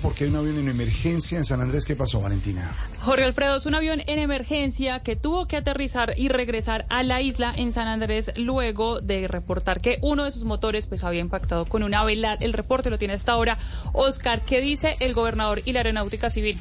porque hay un avión en emergencia en San Andrés. ¿Qué pasó, Valentina? Jorge Alfredo, es un avión en emergencia que tuvo que aterrizar y regresar a la isla en San Andrés luego de reportar que uno de sus motores pues había impactado con una vela. El reporte lo tiene hasta ahora. Oscar, ¿qué dice el gobernador y la aeronáutica civil?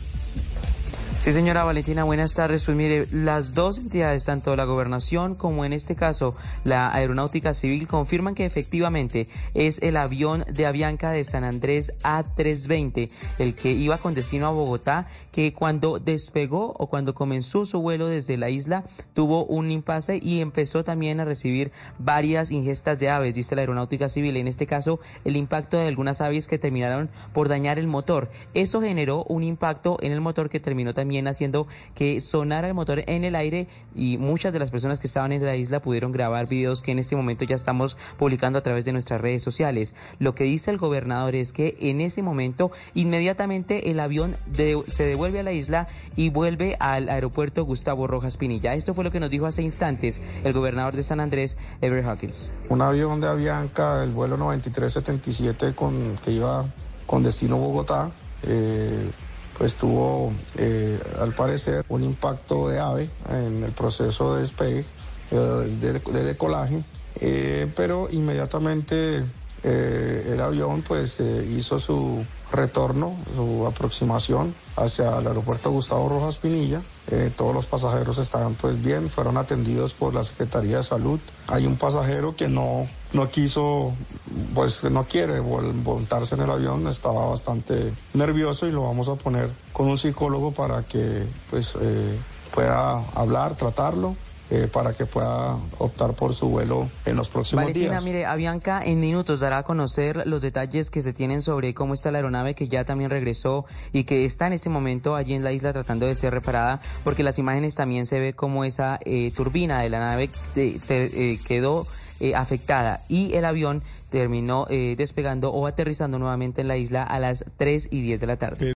Sí, señora Valentina, buenas tardes. Pues mire, las dos entidades, tanto la gobernación como en este caso la aeronáutica civil, confirman que efectivamente es el avión de Avianca de San Andrés A320, el que iba con destino a Bogotá, que cuando despegó o cuando comenzó su vuelo desde la isla tuvo un impasse y empezó también a recibir varias ingestas de aves, dice la aeronáutica civil. En este caso, el impacto de algunas aves que terminaron por dañar el motor. Eso generó un impacto en el motor que terminó también haciendo que sonara el motor en el aire y muchas de las personas que estaban en la isla pudieron grabar videos que en este momento ya estamos publicando a través de nuestras redes sociales. Lo que dice el gobernador es que en ese momento inmediatamente el avión se devuelve a la isla y vuelve al aeropuerto Gustavo Rojas Pinilla. Esto fue lo que nos dijo hace instantes el gobernador de San Andrés, Everett Hawkins. Un avión de Avianca, el vuelo 9377 con, que iba con destino Bogotá, eh, pues tuvo eh, al parecer un impacto de ave en el proceso de despegue, eh, de, decolaje, eh, pero inmediatamente el avión pues hizo su retorno, su aproximación hacia el aeropuerto Gustavo Rojas Pinilla. Eh, todos los pasajeros estaban pues bien, fueron atendidos por la Secretaría de Salud. Hay un pasajero que no, no quiso, pues no quiere montarse en el avión, estaba bastante nervioso y lo vamos a poner con un psicólogo para que pues eh, pueda hablar, tratarlo eh, para que pueda optar por su vuelo en los próximos Valentina, días. mire, Avianca en minutos dará a conocer los detalles que se tienen sobre cómo está la aeronave que ya también regresó y que está en este momento allí en la isla tratando de ser reparada, porque las imágenes también se ve como esa eh, turbina de la nave eh, quedó afectada y el avión terminó despegando o aterrizando nuevamente en la isla a las 3 y 10 de la tarde.